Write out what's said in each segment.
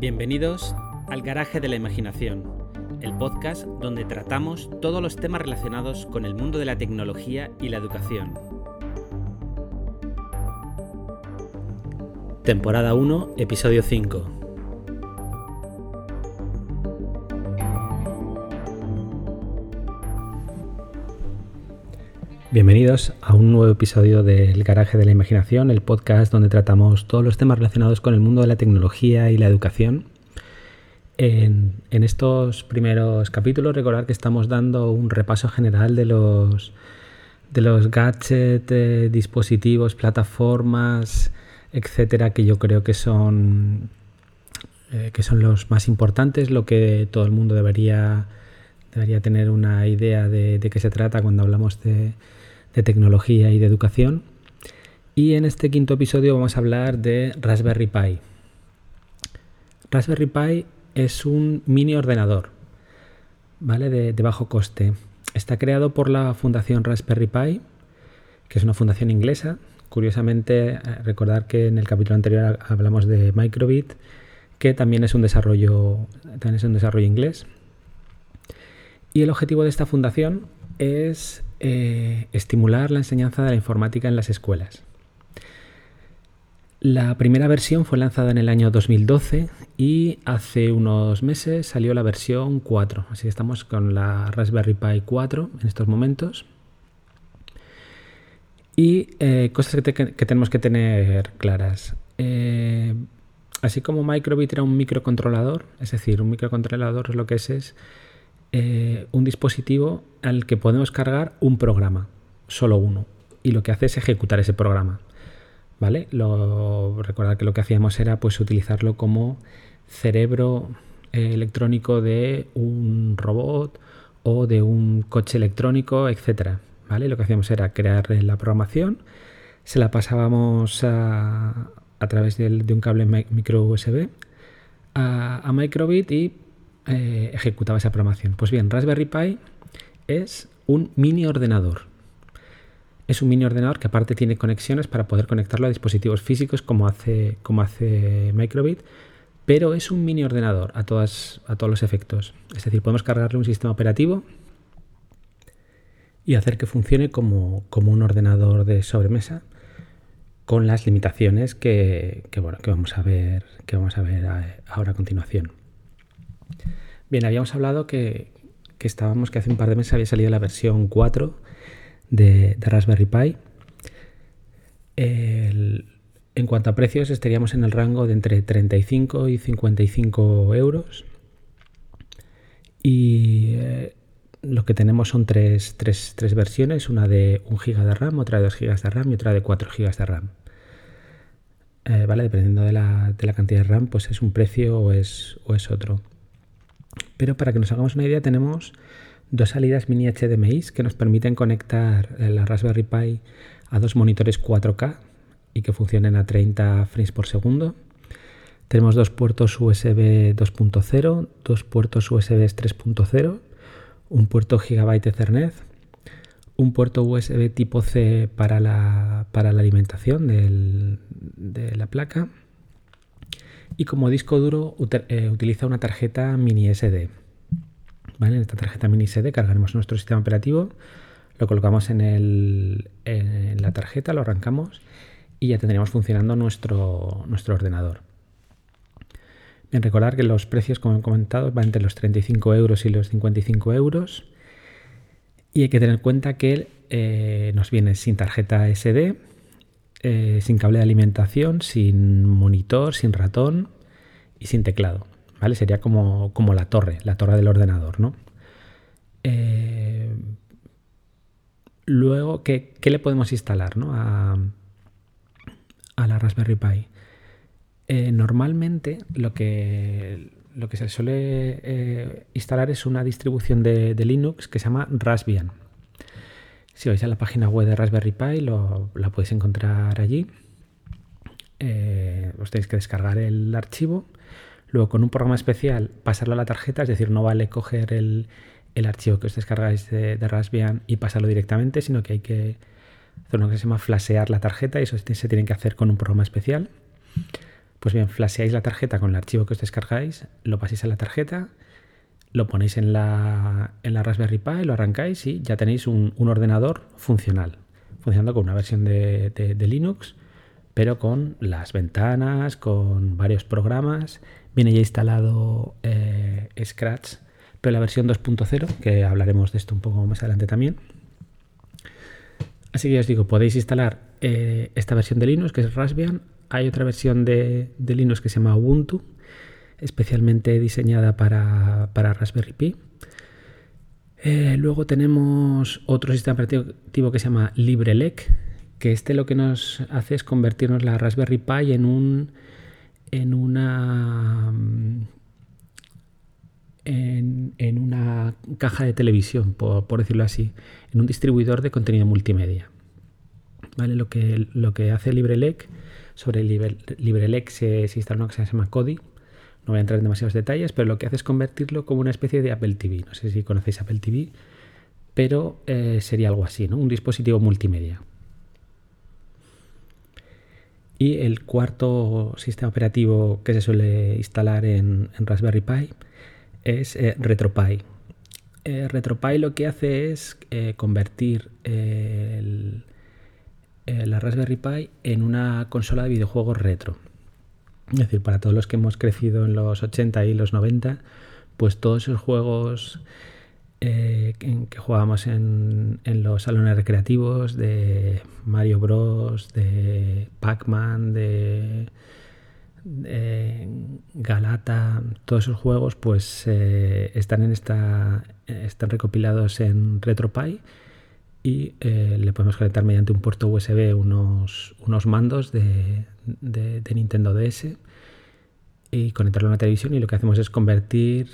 Bienvenidos al Garaje de la Imaginación, el podcast donde tratamos todos los temas relacionados con el mundo de la tecnología y la educación. Temporada 1, episodio 5. Bienvenidos a un nuevo episodio del Garaje de la Imaginación, el podcast donde tratamos todos los temas relacionados con el mundo de la tecnología y la educación. En, estos primeros capítulos, recordar que estamos dando un repaso general de los, de los gadgets, eh, dispositivos, plataformas, etcétera, que yo creo que son, eh, que son los más importantes, lo que todo el mundo debería, debería tener una idea de, de qué se trata cuando hablamos de de tecnología y de educación. Y en este quinto episodio vamos a hablar de Raspberry Pi. Raspberry Pi es un mini ordenador, ¿vale? De, bajo coste. Está creado por la Fundación Raspberry Pi, que es una fundación inglesa. Curiosamente, eh, recordar que en el capítulo anterior hablamos de Microbit, que también es un desarrollo, también es un desarrollo inglés. Y el objetivo de esta fundación es eh, estimular la enseñanza de la informática en las escuelas. La primera versión fue lanzada en el año 2012 y hace unos meses salió la versión 4. Así que estamos con la Raspberry Pi 4 en estos momentos. Y eh, cosas que, tenemos que tener claras. Eh, así como Microbit era un microcontrolador, es decir, un microcontrolador lo que es es eh, un dispositivo al que podemos cargar un programa, solo uno, y lo que hace es ejecutar ese programa. ¿Vale? Lo, recordar que lo que hacíamos era pues utilizarlo como cerebro eh, electrónico de un robot o de un coche electrónico, etcétera. ¿Vale? Lo que hacíamos era crear la programación, se la pasábamos a, través de, un cable micro USB a, a Microbit y eh, ejecutaba esa programación. Pues bien, Raspberry Pi es un mini ordenador. Es un mini ordenador que aparte tiene conexiones para poder conectarlo a dispositivos físicos como hace, como hace Microbit, pero es un mini ordenador a, todas, a todos los efectos. Es decir, podemos cargarle un sistema operativo y hacer que funcione como, un ordenador de sobremesa con las limitaciones que, bueno, que, vamos a ver, que vamos a ver ahora a continuación. Bien, habíamos hablado que, estábamos, que hace un par de meses había salido la versión 4 de, Raspberry Pi. en cuanto a precios, estaríamos en el rango de entre 35 y 55 euros. Y eh, lo que tenemos son tres, versiones, una de 1 GB de RAM, otra de 2 GB de RAM y otra de 4 GB de RAM. Eh, ¿Vale? Dependiendo de la, cantidad de RAM, pues es un precio o es, o es otro. Pero para que nos hagamos una idea, tenemos dos salidas mini HDMI que nos permiten conectar la Raspberry Pi a dos monitores 4K y que funcionen a 30 frames por segundo. Tenemos dos puertos USB 2.0, dos puertos USB 3.0, un puerto Gigabyte Ethernet, un puerto USB tipo C para la, para la alimentación de la placa y como disco duro eh, utiliza una tarjeta mini SD. En esta tarjeta mini SD cargaremos nuestro sistema operativo, lo colocamos en, la tarjeta, lo arrancamos y ya tendríamos funcionando nuestro, ordenador. Bien, recordar que los precios, como he comentado, van entre los 35 euros y los 55 euros. Y hay que tener en cuenta que eh, nos viene sin tarjeta SD, eh, sin cable de alimentación, sin monitor, sin ratón y sin teclado. ¿Vale? Sería como, como la torre, la torre del ordenador, ¿no? Eh, luego, ¿qué, le podemos instalar a, la Raspberry Pi? Eh, normalmente lo que, lo que se suele instalar es una distribución de, Linux que se llama Raspbian. Si vais a la página web de Raspberry Pi, la podéis encontrar allí. Eh, os tenéis que descargar el archivo. Luego, con un programa especial, pasarlo a la tarjeta, es decir, no vale coger el, archivo que os descargáis de, Raspbian y pasarlo directamente, sino que hay que hacer lo que se llama flashear la tarjeta y eso se tiene que hacer con un programa especial. Pues bien, flasheáis la tarjeta con el archivo que os descargáis, lo paséis a la tarjeta, lo ponéis en la, en la Raspberry Pi, lo arrancáis y ya tenéis un, ordenador funcional, funcionando con una versión de, Linux, pero con las ventanas, con varios programas. Viene ya instalado eh, Scratch, pero la versión 2.0, que hablaremos de esto un poco más adelante también. Así que os digo, podéis instalar eh, esta versión de Linux, que es Raspbian. Hay otra versión de, Linux que se llama Ubuntu, especialmente diseñada para, Raspberry Pi. Eh, luego tenemos otro sistema operativo que se llama LibreLec, que este lo que nos hace es convertirnos la Raspberry Pi en un en una en, una caja de televisión, por, decirlo así, en un distribuidor de contenido multimedia. ¿Vale? Lo, que, lo que hace LibreLec, sobre LibreLec se, se instala una cosa que se llama Kodi, no voy a entrar en demasiados detalles, pero lo que hace es convertirlo como una especie de Apple TV. No sé si conocéis Apple TV, pero eh, sería algo así, ¿no? Un dispositivo multimedia. Y el cuarto sistema operativo que se suele instalar en Raspberry Pi es eh, RetroPie. Eh, RetroPie lo que hace es eh, convertir la Raspberry Pi en una consola de videojuegos retro. Es decir, para todos los que hemos crecido en los 80 y los 90, pues todos esos juegos que, que jugábamos en, en, los salones recreativos de Mario Bros, de Pac-Man, de Galata, todos esos juegos pues eh, están en esta están recopilados en RetroPie eh, le podemos conectar mediante un puerto USB unos, unos mandos de, Nintendo DS y conectarlo a una televisión y lo que hacemos es convertir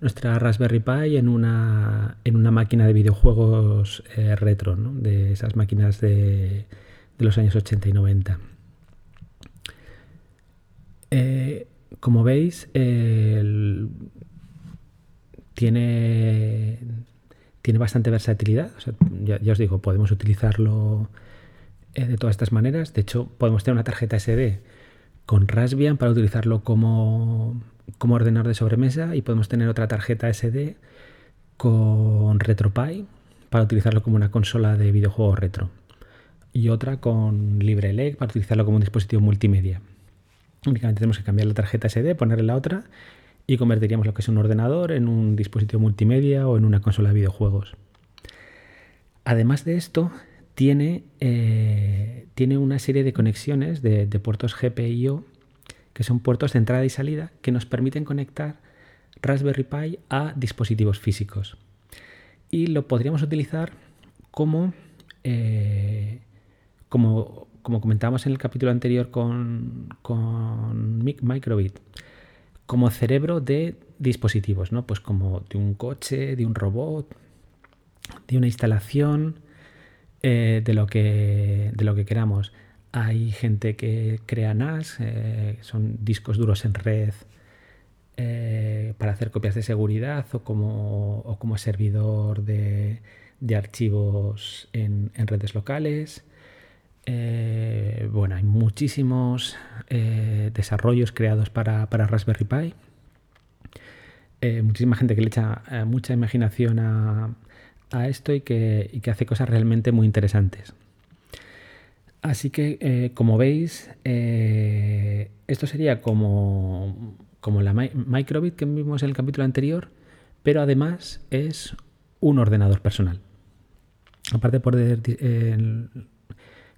nuestra Raspberry Pi en una, en una máquina de videojuegos eh, retro, de esas máquinas de, de los años 80 y 90. Eh, como veis, tiene, tiene bastante versatilidad. ya, os digo, podemos utilizarlo eh, de todas estas maneras. De hecho, podemos tener una tarjeta SD con Raspbian para utilizarlo como, como ordenador de sobremesa y podemos tener otra tarjeta SD con RetroPie para utilizarlo como una consola de videojuegos retro y otra con LibreLec para utilizarlo como un dispositivo multimedia. Únicamente tenemos que cambiar la tarjeta SD, ponerle la otra y convertiríamos lo que es un ordenador en un dispositivo multimedia o en una consola de videojuegos. Además de esto, tiene, eh, tiene una serie de conexiones de, puertos GPIO, que son puertos de entrada y salida, que nos permiten conectar Raspberry Pi a dispositivos físicos. Y lo podríamos utilizar como, eh, como como comentábamos en el capítulo anterior con, con Microbit, como cerebro de dispositivos, ¿no? Pues como de un coche, de un robot, de una instalación, eh, de, lo que, de lo que queramos. Hay gente que crea NAS, eh, son discos duros en red eh, para hacer copias de seguridad o como, como servidor de, de archivos en, en redes locales. Eh, bueno, hay muchísimos eh, desarrollos creados para, Raspberry Pi. Eh, muchísima gente que le echa mucha imaginación a, esto y que, hace cosas realmente muy interesantes. Así que, como veis, esto sería como, la microbit que vimos en el capítulo anterior, pero además es un ordenador personal. Aparte de poder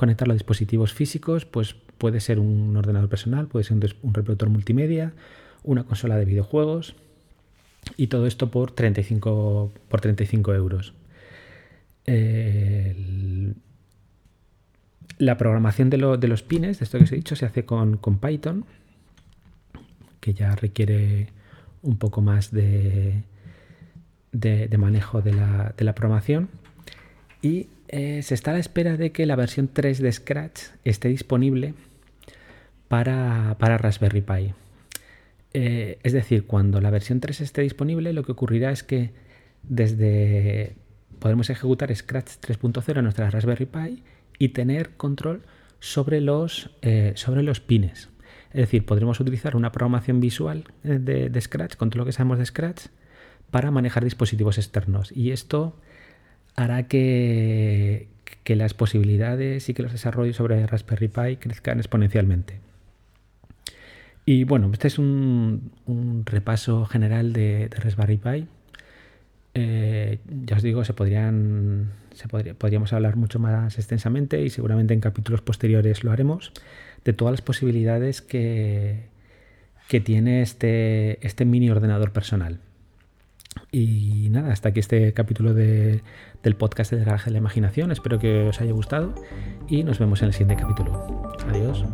conectarlo a dispositivos físicos, pues puede ser un ordenador personal, puede ser un, reproductor multimedia, una consola de videojuegos y todo esto por 35, por 35 euros. la programación de, los pines, de esto que os he dicho, se hace con, Python, que ya requiere un poco más de, de, manejo de la, de la programación. Y eh, se está a la espera de que la versión 3 de Scratch esté disponible para, Raspberry Pi. Eh, es decir, cuando la versión 3 esté disponible, lo que ocurrirá es que desde podremos ejecutar Scratch 3.0 en nuestra Raspberry Pi y tener control sobre los, eh, sobre los pines. Es decir, podremos utilizar una programación visual eh, de, Scratch, con todo lo que sabemos de Scratch, para manejar dispositivos externos. Y esto hará que, que las posibilidades y que los desarrollos sobre Raspberry Pi crezcan exponencialmente. Y bueno, este es un, repaso general de, Raspberry Pi. Eh, ya os digo, se podrían, se podríamos hablar mucho más extensamente y seguramente en capítulos posteriores lo haremos de todas las posibilidades que, que tiene este, este mini ordenador personal. Y nada, hasta aquí este capítulo del podcast de Garaje de la Imaginación. Espero que os haya gustado y nos vemos en el siguiente capítulo. Adiós.